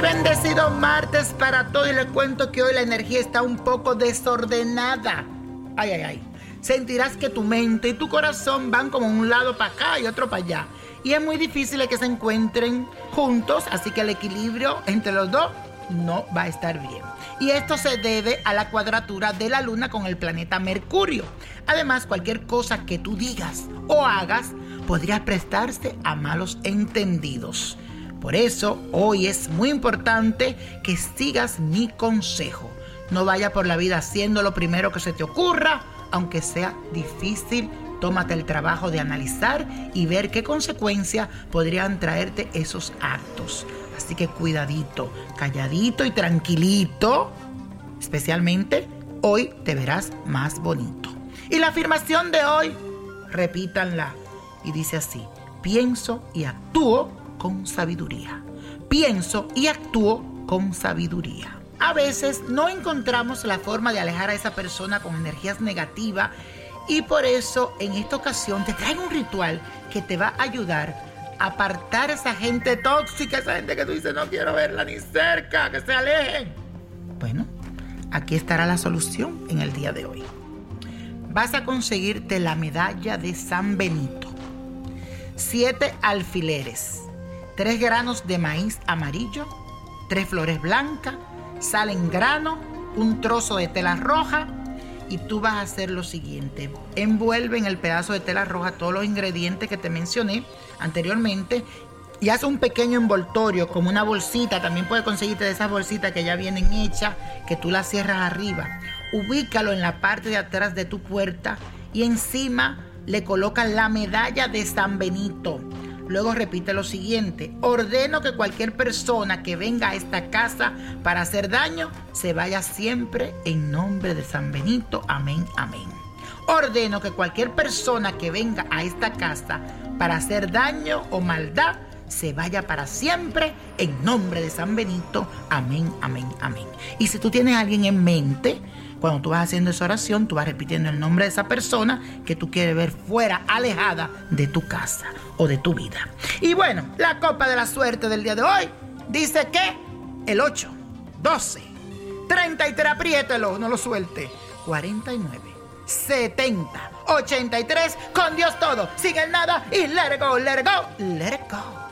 Bendecido martes para todos y les cuento que hoy la energía está un poco desordenada. Ay, ay, ay. Sentirás que tu mente y tu corazón van como un lado para acá y otro para allá. Y es muy difícil que se encuentren juntos, así que el equilibrio entre los dos no va a estar bien. Y esto se debe a la cuadratura de la luna con el planeta Mercurio. Además, cualquier cosa que tú digas o hagas podría prestarse a malos entendidos. Por eso, hoy es muy importante que sigas mi consejo. No vaya por la vida haciendo lo primero que se te ocurra, aunque sea difícil. Tómate el trabajo de analizar y ver qué consecuencias podrían traerte esos actos. Así que cuidadito, calladito y tranquilito. Especialmente hoy te verás más bonito. Y la afirmación de hoy, repítanla. Y dice así, pienso y actúo con sabiduría. Pienso y actúo con sabiduría. A veces no encontramos la forma de alejar a esa persona con energías negativas y por eso en esta ocasión te traigo un ritual que te va a ayudar a apartar a esa gente tóxica, esa gente que tú dices no quiero verla ni cerca, que se alejen. Bueno, aquí estará la solución en el día de hoy. Vas a conseguirte la medalla de San Benito, siete alfileres, tres granos de maíz amarillo, tres flores blancas, sal en grano, un trozo de tela roja y tú vas a hacer lo siguiente. Envuelve en el pedazo de tela roja todos los ingredientes que te mencioné anteriormente y haz un pequeño envoltorio como una bolsita. También puedes conseguirte de esas bolsitas que ya vienen hechas, que tú las cierras arriba. Ubícalo en la parte de atrás de tu puerta y encima le colocas la medalla de San Benito. Luego repite lo siguiente, ordeno que cualquier persona que venga a esta casa para hacer daño, se vaya siempre en nombre de San Benito. Amén, amén. Ordeno que cualquier persona que venga a esta casa para hacer daño o maldad, se vaya para siempre en nombre de San Benito. Amén, amén, amén. Y si tú tienes a alguien en mente, cuando tú vas haciendo esa oración, tú vas repitiendo el nombre de esa persona que tú quieres ver fuera, alejada de tu casa o de tu vida. Y bueno, la copa de la suerte del día de hoy dice que el 8, 12, 33, apriételo, no lo suelte, 49, 70, 83, con Dios todo, sin el nada y let it go, let go, let go.